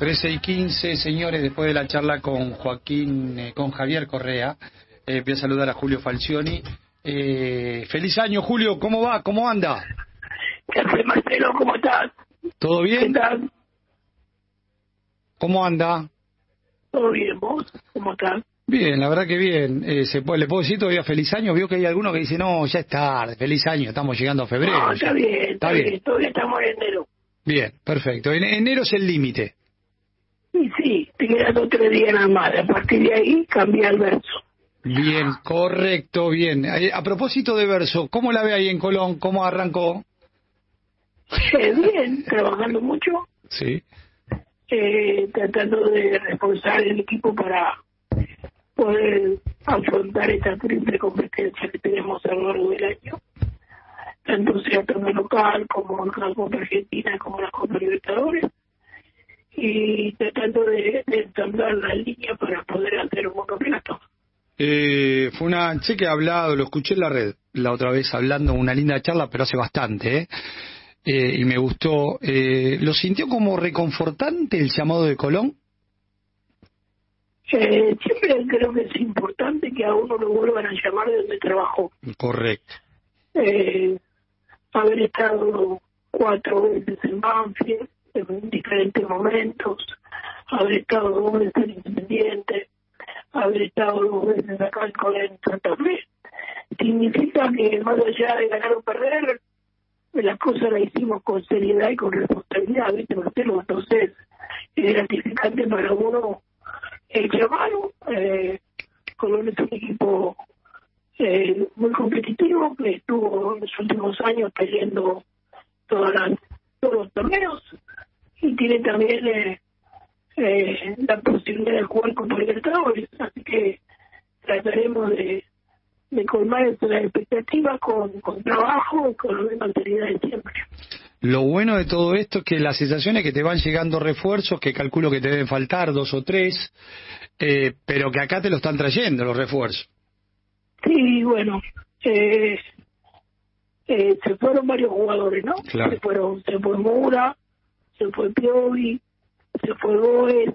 13 y 15, señores, después de la charla con Joaquín, eh, con Javier Correa, eh, voy a saludar a Julio Falcioni. Eh, feliz año, Julio, ¿cómo va? ¿Cómo anda? ¿Qué haces, Marcelo? ¿Cómo estás? ¿Todo bien? ¿Qué tal? ¿Cómo anda? ¿Todo bien, vos? ¿Cómo estás? Bien, la verdad que bien. Eh, ¿se puede, ¿Le puedo decir todavía feliz año? Veo que hay alguno que dice, no, ya es tarde, feliz año, estamos llegando a febrero. No, está bien, está, bien. Todavía estamos en enero. Bien, perfecto. En enero es el límite. Y sí, te quedan dos tres días nada más. A partir de ahí cambia el verso. Bien, correcto, bien. Eh, A propósito de verso, ¿cómo la ve ahí en Colón? ¿Cómo arrancó? Eh, bien, trabajando mucho, Sí. eh, tratando de reforzar el equipo para poder afrontar esta triple competencia que tenemos a lo largo del año, tanto sea torneo local como la Copa Argentina como la Copa Libertadores, y tratando de, de ensamblar la línea para poder hacer un campeonato. Eh, fue una, sé que he hablado, lo escuché en la red la otra vez hablando, una linda charla, pero hace bastante, ¿eh? Eh, y me gustó. Eh, ¿Lo sintió como reconfortante el llamado de Colón? Eh, siempre creo que es importante que a uno lo vuelvan a llamar de donde trabajó. Correcto. eh, haber estado cuatro veces en Banfield en diferentes momentos, haber estado dos veces en Independiente, haber estado dos veces acá en Colón, en Santa Fe, significa que más allá de ganar o perder, las cosas las hicimos con seriedad y con responsabilidad, ¿viste, Marcelo? Entonces, es gratificante para uno el llamado. Eh, Colón es un equipo eh, muy competitivo que estuvo en los últimos años peleando todas las, todos los torneos y tiene también eh, eh, la posibilidad de jugar con Libertadores, así que trataremos de, de colmar esas expectativas con, con trabajo y con la misma seriedad de siempre. Lo bueno de todo esto es que la sensación es que te van llegando refuerzos, que calculo que te deben faltar dos o tres, eh, pero que acá te lo están trayendo los refuerzos. Sí, bueno, eh, eh, se fueron varios jugadores, ¿no? Claro. Se fueron, se fue Mura, se fue Piovi, se fue Goes,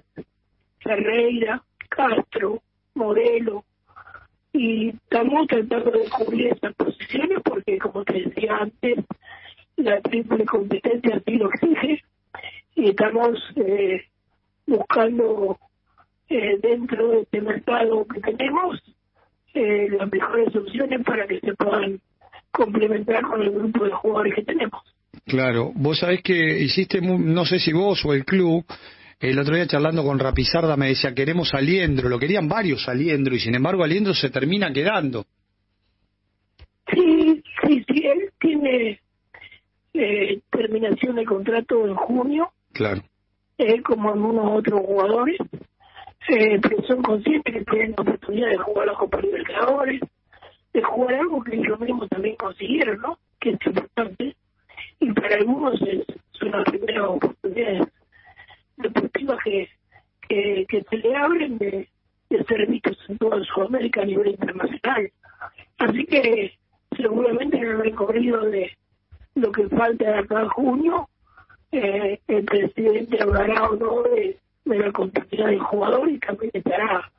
Ferreira, Castro, Morelo, y estamos tratando de cubrir esas posiciones porque, como te decía antes, la triple competencia así lo exige y estamos eh, buscando eh, dentro de este mercado que tenemos eh, las mejores opciones para que se puedan complementar con el grupo de jugadores que tenemos. Claro, vos sabés que hiciste, no sé si vos o el club, el otro día charlando con Rapizarda me decía, queremos a Liendro, lo querían varios a Liendro, y sin embargo a Liendro se termina quedando. Sí, sí, sí, él tiene eh, terminación de contrato en junio, Claro. él como algunos otros jugadores, eh, pero son conscientes que tienen la oportunidad de jugar la Copa Libertadores, de jugar algo que ellos mismos también consiguieron, ¿no? Que es importante. Y para algunos es, son las primeras oportunidades deportivas que, que, se le abren de, de ser vistos en toda Sudamérica a nivel internacional. Así que seguramente en el recorrido de lo que falta de acá a junio, eh, el presidente hablará o no de, de la continuidad del jugador y también estará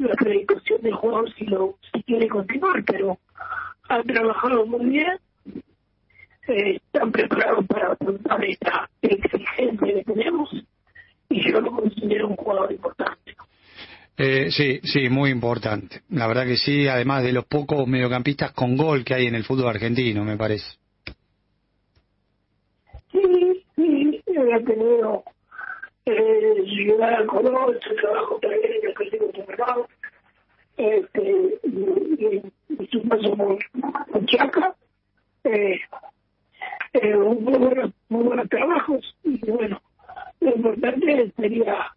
la acreditación del jugador si lo si quiere continuar, pero han trabajado muy bien, eh, están preparados para afrontar esta exigencia que tenemos y yo lo considero un jugador importante. Eh, sí, sí, muy importante. La verdad que sí, además de los pocos mediocampistas con gol que hay en el fútbol argentino, me parece. Sí, sí, él ha tenido eh, llegar al Colón, su trabajo también en el Clásico Temprano, este, y, su paso por, por Chaca, eh, eh, muy, buenos, muy buenos trabajos, y bueno, lo importante sería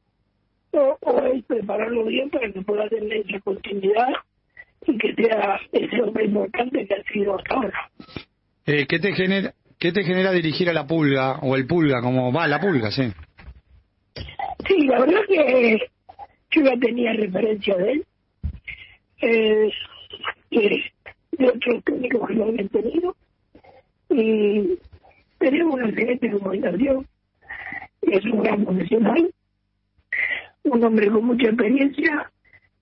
o, o es prepararlo bien para que pueda tener esa continuidad y que sea ese hombre importante que ha sido hasta ahora. Eh, ¿qué, te genera, ¿Qué te genera dirigir a la pulga, o el pulga, como va la pulga, sí? Sí, la verdad que yo ya tenía referencia de él, eh, de otros técnicos que lo habían tenido, y tenemos una excelente comunicación, es un gran profesional, un hombre con mucha experiencia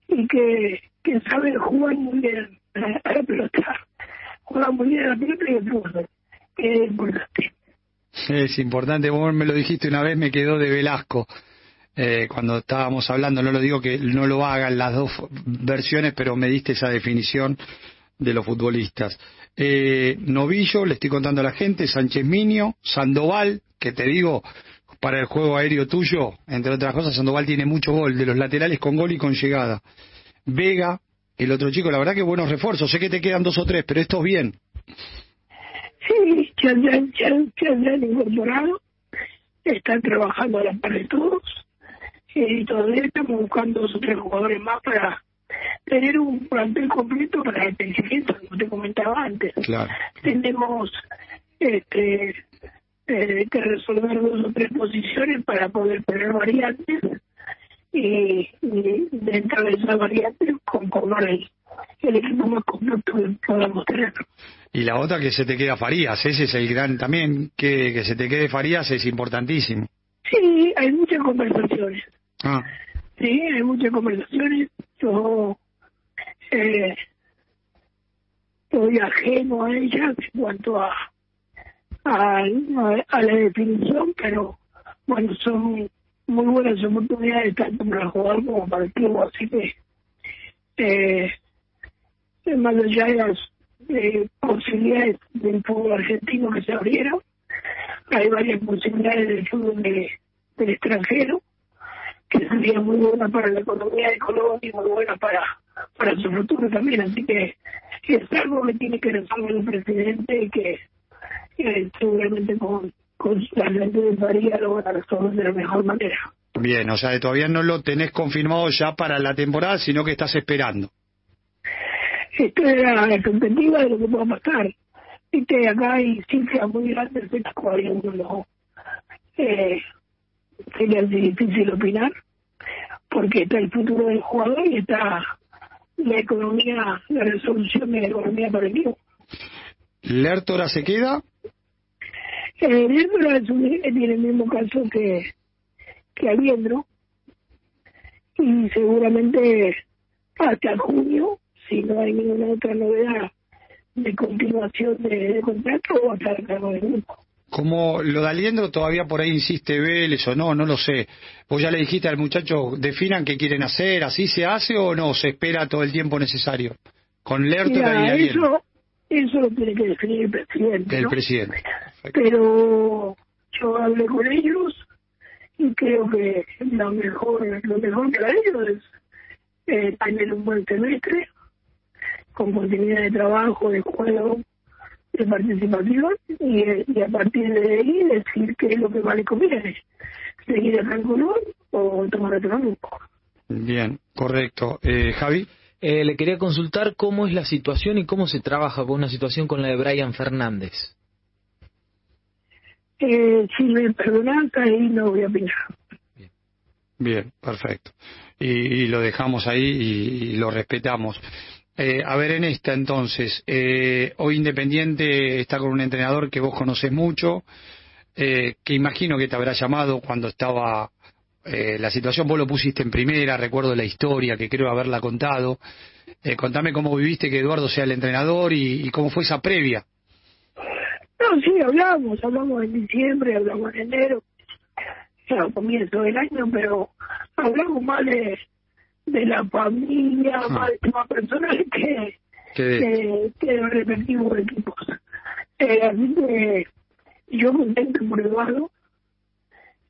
y que, que sabe jugar muy bien a la pelota. Juega muy bien a la pelota y el fútbol, es importante. Es importante, vos me lo dijiste una vez, me quedó de Velasco. Eh, cuando estábamos hablando, no lo digo que no lo hagan las dos versiones, pero me diste esa definición de los futbolistas. Eh, Novillo, le estoy contando a la gente, Sánchez Minio, Sandoval, que te digo, para el juego aéreo tuyo, entre otras cosas, Sandoval tiene mucho gol, de los laterales con gol y con llegada. Vega, el otro chico, la verdad que buenos refuerzos, sé que te quedan dos o tres, pero esto bien. Sí, ya, ya, están trabajando a la par de todos, y todavía estamos buscando dos o tres jugadores más para tener un plantel completo para el crecimiento, como te comentaba antes. Claro. Tenemos este, eh, que resolver dos o tres posiciones para poder tener variantes y, y dentro de esas variantes conformar el, el equipo más completo que podamos tener. Y la otra que se te queda Farías, ese es el gran también, que, que se te quede Farías es importantísimo. Sí, hay muchas conversaciones. Ah, Sí, hay muchas conversaciones. Yo eh, estoy ajeno a ellas en cuanto a, a, la definición, pero bueno, son muy buenas oportunidades tanto para el jugador como para el club, así que eh, más allá de las posibilidades del fútbol argentino que se abrieron, hay varias posibilidades del fútbol de, del extranjero que sería muy buena para la economía de Colombia y muy buena para, para su futuro también. Así que es algo que tiene que resolver el presidente y que, seguramente con, con la gente de París lo van a resolver de la mejor manera. bien, o sea, todavía no lo tenés confirmado ya para la temporada, sino que estás esperando. Esto era la expectativa de lo que pueda pasar. Viste, acá hay cifras muy grandes de las cuales uno eh, sería difícil opinar, porque está el futuro del jugador y está la economía, la resolución de la economía para el equipo. ¿Lertora se queda? Eh, Lertora es un- tiene el mismo caso que, que Aliendro, y seguramente hasta junio, si no hay ninguna otra novedad de continuación de, de contrato, va a estar a cargo del grupo. Como lo de Aliendro todavía por ahí insiste Vélez o no, no lo sé. Vos ya le dijiste al muchacho, definan qué quieren hacer, así se hace o no, se espera todo el tiempo necesario. Con Lertora y Mira, Aliendro. eso, eso lo tiene que definir el presidente. El ¿no? presidente. Perfecto. Pero yo hablé con ellos y creo que lo mejor, lo mejor para ellos es eh, tener un buen semestre con continuidad de trabajo, de juego, de participación y, y a partir de ahí decir qué es lo que más le conviene, seguir en Colón o tomar otro grupo. Bien, correcto. Eh, Javi. Eh, le quería consultar cómo es la situación y cómo se trabaja con una situación con la de Brian Fernández. Eh, si me perdonan, ahí no voy a opinar. Bien, perfecto. Y, y lo dejamos ahí y, y lo respetamos. Eh, a ver, en esta entonces, eh, hoy Independiente está con un entrenador que vos conoces mucho, eh, que imagino que te habrá llamado cuando estaba eh, la situación, vos lo pusiste en primera, recuerdo la historia que creo haberla contado. Eh, contame cómo viviste que Eduardo sea el entrenador y, cómo fue esa previa. No, sí, hablamos, hablamos en diciembre, hablamos en enero, a comienzo del año, pero hablamos más de, de la familia, Ah. más de temas personales que, Que, que, los respectivos equipos. Eh, así que yo contento por Eduardo,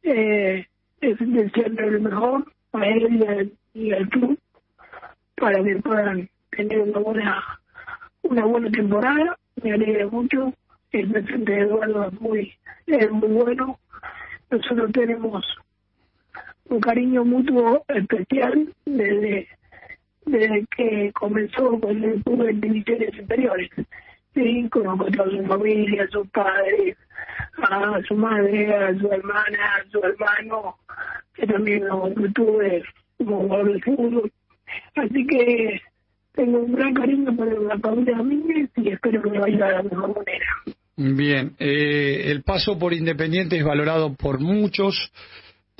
eh, es desearle lo mejor a él y al, y al club para que puedan tener una buena una buena temporada. Me alegra mucho. El presente de Eduardo es muy, es muy bueno. Nosotros tenemos un cariño mutuo especial desde, desde que comenzó con el club de divisiones superiores. Sí, conozco a su familia, a sus padres, a su madre, a su hermana, a su hermano, que también lo tuve como jugador de fútbol. Así que tengo un gran cariño por la familia Domínguez y espero que me vaya de la mejor manera. Bien, eh, el paso por Independiente es valorado por muchos,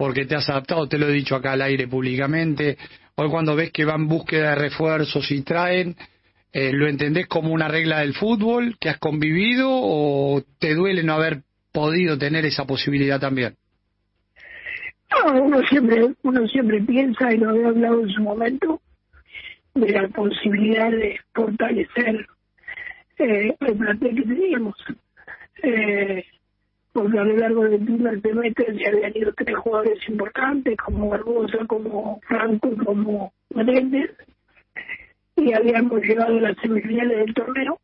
porque te has adaptado, te lo he dicho acá al aire públicamente. Hoy cuando ves que van búsqueda de refuerzos y traen, eh, ¿lo entendés como una regla del fútbol que has convivido o te duele no haber podido tener esa posibilidad también? No, uno siempre, uno siempre piensa, y lo había hablado en su momento, de la posibilidad de fortalecer eh, el plantel que teníamos. Eh, porque a lo largo del primer semestre se habían ido tres jugadores importantes, como Barbosa, como Franco, como Menéndez, y habíamos llegado a las semifinales del torneo.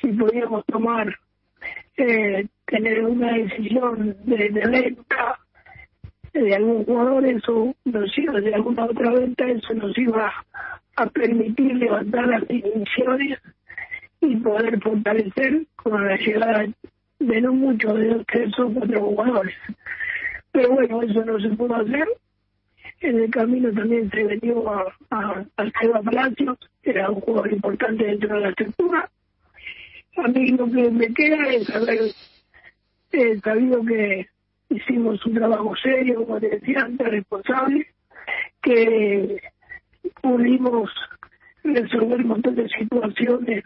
Si podíamos tomar, eh, tener una decisión de, de venta de algún jugador, eso nos iba, de alguna otra venta, eso nos iba a permitir levantar las divisiones y poder fortalecer con la llegada de no mucho, de tres o cuatro jugadores. Pero bueno, eso no se pudo hacer. En el camino también se vendió a, a, a Seba Palacios, era un jugador importante dentro de la estructura. A mí lo que me queda es haber eh, sabido que hicimos un trabajo serio, como te decía antes, responsable, que pudimos resolver un montón de situaciones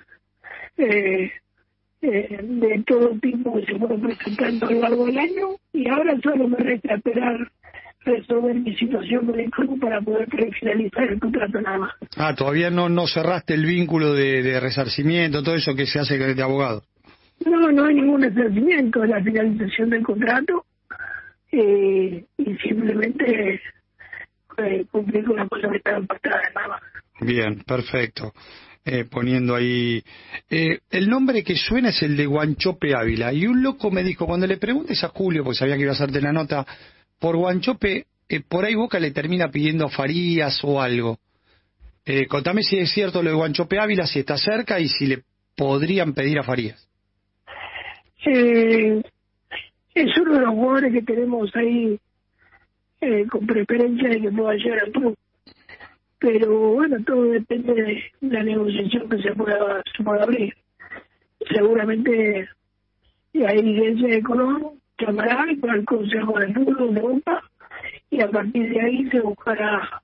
eh, eh, de todo tipo que se fueron presentando a lo largo del año y ahora solo me resta esperar resolver mi situación con el club para poder finalizar el contrato nada más. Ah, todavía no, no cerraste el vínculo de, de resarcimiento, todo eso que se hace de abogado. No, no hay ningún resarcimiento, la finalización del contrato eh, y simplemente eh, cumplir con la cosa que estaba pactada nada más. Bien, perfecto. Eh, poniendo ahí. Eh, el nombre que suena es el de Guanchope Ávila. Y un loco me dijo, cuando le preguntes a Julio, porque sabía que iba a hacerte la nota, por Guanchope, eh, por ahí Boca le termina pidiendo Farías o algo. Eh, contame si es cierto lo de Guanchope Ávila, si está cerca y si le podrían pedir a Farías. Es uno de los jugadores que tenemos ahí eh, con preferencia de que pueda llegar al club. Pero bueno, todo depende de la negociación que se pueda, se pueda abrir. Seguramente la dirigencia de Colón llamará para el Consejo de Fútbol de Boca y a partir de ahí se buscará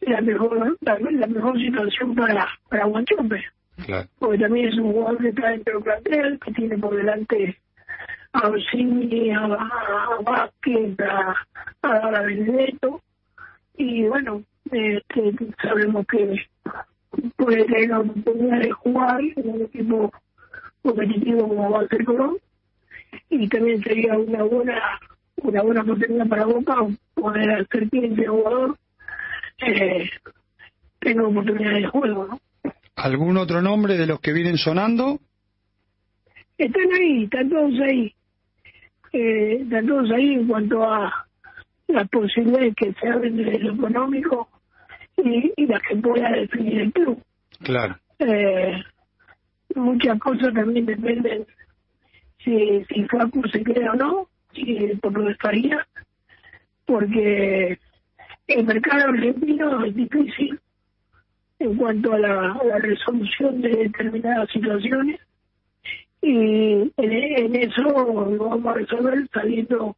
la mejor la, la mejor situación para para Guanchope. Claro. Porque también es un jugador que está dentro del plantel, que tiene por delante a Orsini, a, a, a Vázquez, a, a, a Benedetto. Y bueno, este, sabemos que puede tener la oportunidad de jugar en un equipo competitivo como va a ser Colón y también sería una buena una buena oportunidad para Boca poder hacer ese jugador eh, tenga oportunidad de juego ¿no? ¿Algún otro nombre de los que vienen sonando? están ahí, están todos ahí eh, están todos ahí en cuanto a las posibilidades que se desde lo económico y, y las que pueda definir el club. Claro. Eh, muchas cosas también dependen si, si Facu se queda o no, si por lo estaría, porque el mercado argentino es difícil en cuanto a la, a la resolución de determinadas situaciones y en, en eso lo vamos a resolver sabiendo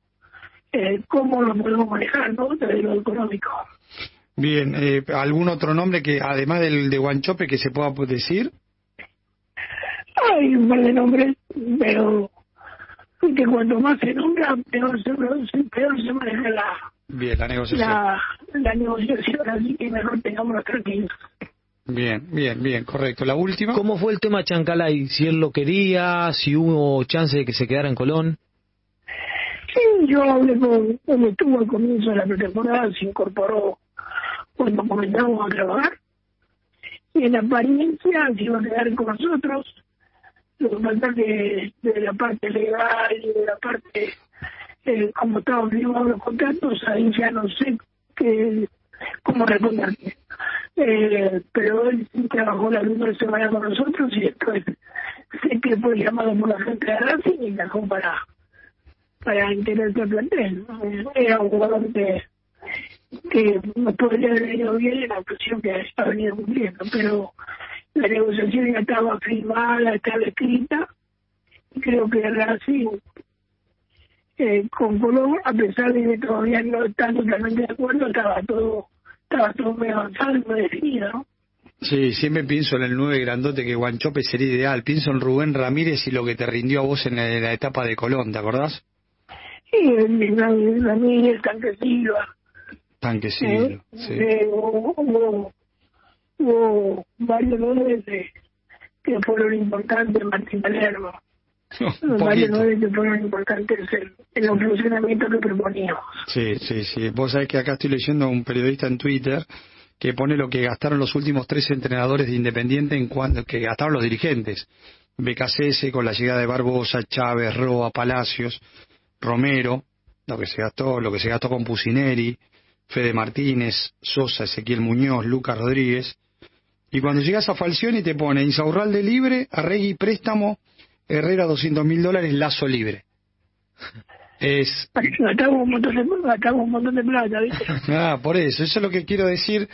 eh, cómo lo podemos manejar, ¿no? Desde lo económico. Bien, eh, ¿algún otro nombre que, además del de Guanchope, que se pueda decir? Hay un par de nombres, pero que cuanto más se nombra, peor se, peor se maneja la, Bien, la negociación. la, la negociación, así que mejor tengamos tranquilos. Bien, bien, bien, correcto. La última. ¿Cómo fue el tema Chancalay? Si él lo quería, si hubo chance de que se quedara en Colón. Sí, yo hablé con, él estuvo al comienzo de la pretemporada, se incorporó cuando comenzamos a trabajar, y en apariencia se iba a quedar con nosotros, lo que pasa que de la parte legal y de la parte, eh, como estaban firmados los contratos, ahí ya no sé qué, cómo responderte. Eh, pero él trabajó la primera semana con nosotros y después sé que fue llamado por la gente de Racing y viajó para para integrarse al plantel. Era un jugador que, que podría haber ido bien en la posición que ha venido cumpliendo, pero la negociación ya estaba firmada, estaba escrita, y creo que Racing eh, con Colón, a pesar de que todavía no están totalmente de acuerdo, estaba todo, estaba todo muy avanzado y muy definido, ¿no? Sí, siempre pienso en el 9 grandote que Guanchope sería ideal. Pienso en Rubén Ramírez y lo que te rindió a vos en la etapa de Colón, ¿te acordás? Y el Ramírez, Tanque Silva. Tanque eh, Silva, sí. eh, hubo, hubo, hubo varios nombres de- que fueron importantes, Martín Palermo. Un varios nombres que fueron importantes en, en el funcionamiento que proponíamos. Sí, sí, sí. Vos sabés que acá estoy leyendo a un periodista en Twitter que pone lo que gastaron los últimos tres entrenadores de Independiente en cuanto que gastaron los dirigentes. BKCS con la llegada de Barbosa, Chávez, Roa, Palacios, Romero, lo que se gastó, lo que se gastó con Pusineri, Fede Martínez, Sosa, Ezequiel Muñoz, Lucas Rodríguez. Y cuando llegas a Falcioni te pone Insaurralde libre, Arregui préstamo, Herrera 200 mil dólares, Lazo libre. Es Gastamos un montón de, gastamos un montón de plata, ¿viste? Ah, por eso, eso es lo que quiero decir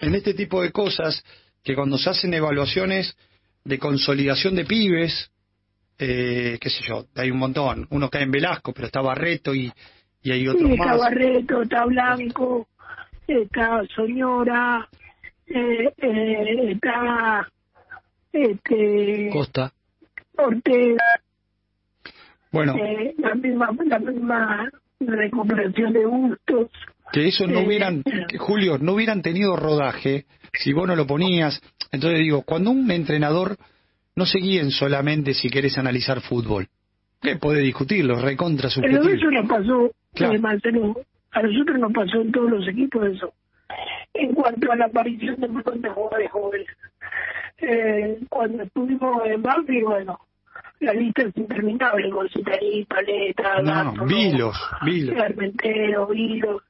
en este tipo de cosas, que cuando se hacen evaluaciones de consolidación de pibes, eh, qué sé yo, hay un montón, uno cae en Velasco, pero está Barreto y, y hay otros Sí, está más. Barreto, está Blanco, está Soñora, eh, eh, está este, Costa. Ortega, Bueno, eh, la misma la misma recuperación de gustos. que eso no eh, hubieran, que, Julio, no hubieran tenido rodaje si vos no lo ponías. Entonces digo, cuando un entrenador no se guíen solamente si querés analizar fútbol, que puede discutirlo, recontra Pero subjetivo. eso nos pasó, Claro. eh, a nosotros nos pasó en todos los equipos eso. En cuanto a la aparición de montón de jugadores jóvenes. Eh, cuando estuvimos en Banfield, bueno, la lista es interminable, con Citarí, Paleta, No, Gato, Vilos, Vilos. Armentero, Vilos.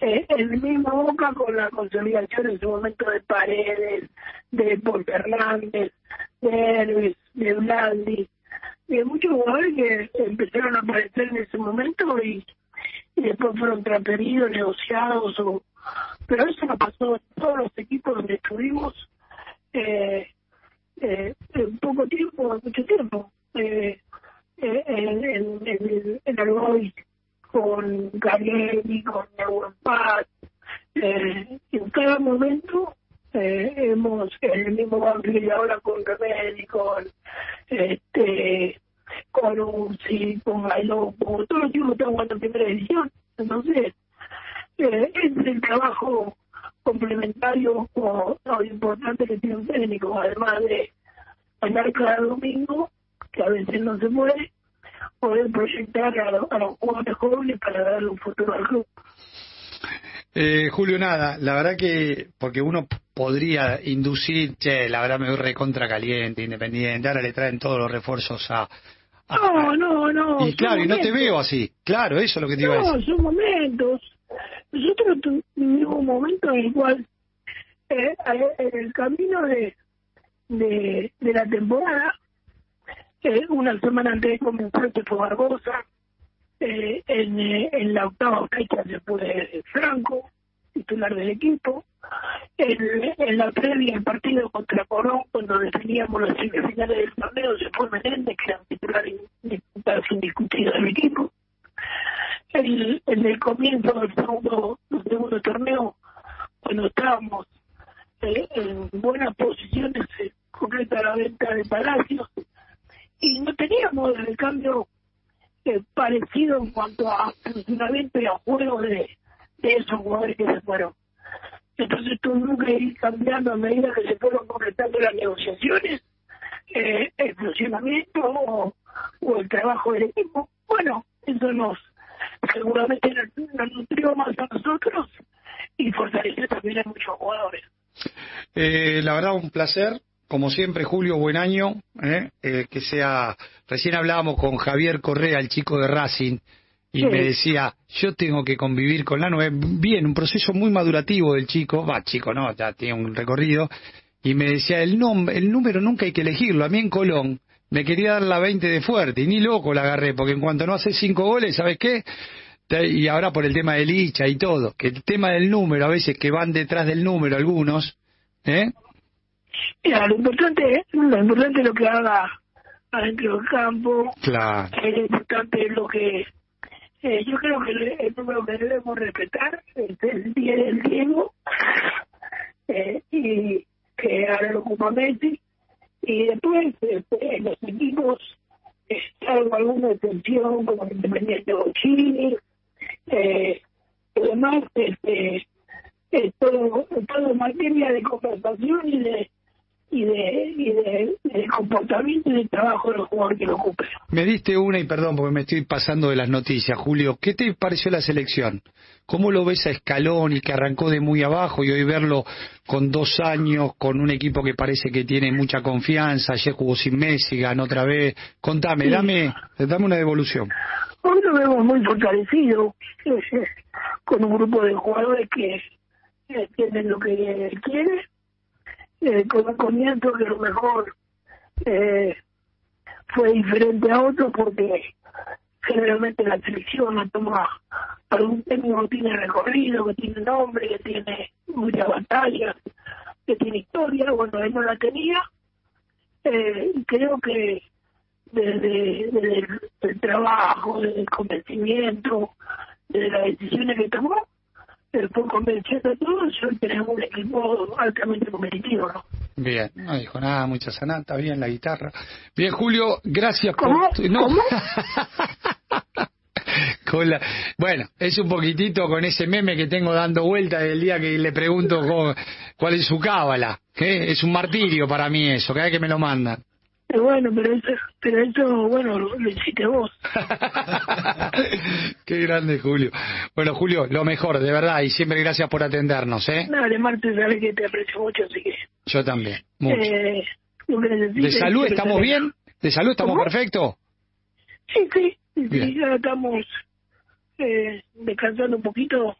Eh, el mismo Boca con la consolidación en su momento de Paredes, de Paul Fernández, de Herves, de Blandi, de muchos jugadores que empezaron a aparecer en ese momento y, y después fueron transferidos, negociados, o, pero eso no pasó en todos los equipos donde estuvimos eh, eh, en poco tiempo, mucho tiempo. Eh, eh, en, en, en, en Algoy con Garielli, con Neuwen Paz, eh, en cada momento el mismo ahora con Remedi, con este con Uzi, con Gailo, con todos los chicos están jugando en primera división. Entonces, eh, es el trabajo complementario o, importante que tiene un técnico, además de andar cada domingo, que a veces no se puede, poder proyectar a, a los jugadores jóvenes para darle un futuro al club. Eh, Julio, nada, la verdad que, porque uno podría inducir, che, la verdad me voy recontra caliente, independiente, ahora le traen todos los refuerzos a... a- No, no, no. y claro, y no te veo así, claro, eso es lo que te iba a No, decir. son momentos. Nosotros tu- tuvimos un momento en el cual, eh, en el camino de, de, de la temporada, eh, una semana antes de comenzar se fue Barbosa, eh, en, eh, en la octava fecha se fue Franco, titular del equipo, en, en la previa del partido contra Corón, cuando definíamos las semifinales del torneo, se fue Menéndez, que era un titular indiscutido del equipo en el comienzo del segundo, del segundo torneo, cuando estábamos eh, en buenas posiciones, se concreta la venta de Palacios y no teníamos el cambio eh, parecido en cuanto a funcionamiento y a juego de, de esos jugadores que se fueron. Entonces tuvimos que ir cambiando a medida que se fueron concretando las negociaciones, eh, el funcionamiento o, o el trabajo del equipo. Bueno, eso nos seguramente nos, nos nutrió más a nosotros y fortaleció también a muchos jugadores. Eh, la verdad, un placer. Como siempre, Julio, buen año. ¿eh? Eh, que sea. Recién hablábamos con Javier Correa, el chico de Racing, y Sí. me decía: Yo tengo que convivir con la nueve. Bien, un proceso muy madurativo del chico. Va, chico, no, ya tiene un recorrido. Y me decía: el, el número nunca hay que elegirlo. A mí en Colón me quería dar la 20 de fuerte, y ni loco la agarré, porque en cuanto no hace cinco goles, ¿sabes qué? Y ahora por el tema del Licha y todo, que el tema del número, a veces que van detrás del número algunos, ¿eh? Mira, lo importante, lo importante es lo que haga adentro del campo, Claro. eh, lo importante es lo que Eh, yo creo que el, el número que debemos respetar es el 10 del Diego eh, y que ahora lo ocupa y después en los equipos salvo alguna excepción como Independiente de Chile eh, además este, es todo, todo materia de conversación y de y de, y de, de comportamiento y de trabajo del jugador que lo ocupe. Me diste una y perdón porque me estoy pasando de las noticias, Julio. ¿Qué te pareció la selección? ¿Cómo lo ves a Escalón y que arrancó de muy abajo y hoy verlo con dos años, con un equipo que parece que tiene mucha confianza? Ayer jugó sin Messi, ganó otra vez. Contame, Sí. dame, dame una devolución. Hoy lo vemos muy fortalecido, con un grupo de jugadores que entienden lo que quiere, eh, con un comienzo que a lo mejor eh, fue diferente a otro porque generalmente la selección la toma algún técnico que tiene recorrido, que tiene nombre, que tiene muchas batallas, que tiene historia, bueno, él no la tenía, eh, creo que desde, el, trabajo, desde el convencimiento, desde las decisiones que tomó, él fue convenciendo a todos y hoy tenemos un equipo altamente competitivo, ¿no? Bien, no dijo nada, mucha sanata, bien la guitarra. Bien, Julio, gracias ¿Cómo? por... No. ¿Cómo? Con la- Bueno, es un poquitito con ese meme que tengo dando vuelta del día que le pregunto cómo- cuál es su cábala. ¿eh? Es un martirio para mí eso, cada vez que me lo mandan. Bueno, pero eso, pero eso bueno, lo, lo hiciste vos. Qué grande, Julio. Bueno, Julio, lo mejor, de verdad, y siempre gracias por atendernos, ¿eh? Nada, Marte, sabes que te aprecio mucho, así que... Yo también, mucho. Eh, ¿De salud estamos bien? ¿De salud estamos ¿Cómo? perfectos? Sí, sí, ya estamos eh, descansando un poquito,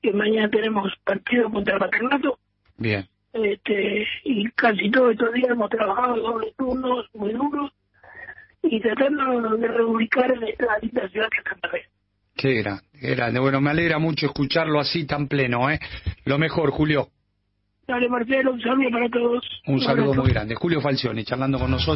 que mañana tenemos partido contra el Paternato, Bien. este, y casi todos estos días hemos trabajado dobles turnos muy duros y tratando de reubicar en esta linda ciudad que es Santa Fe. Qué grande, qué grande. Bueno, me alegra mucho escucharlo así tan pleno, ¿eh? Lo mejor, Julio. Dale, Marcelo, un saludo para todos. Un saludo muy grande. Julio Falcioni, charlando con nosotros.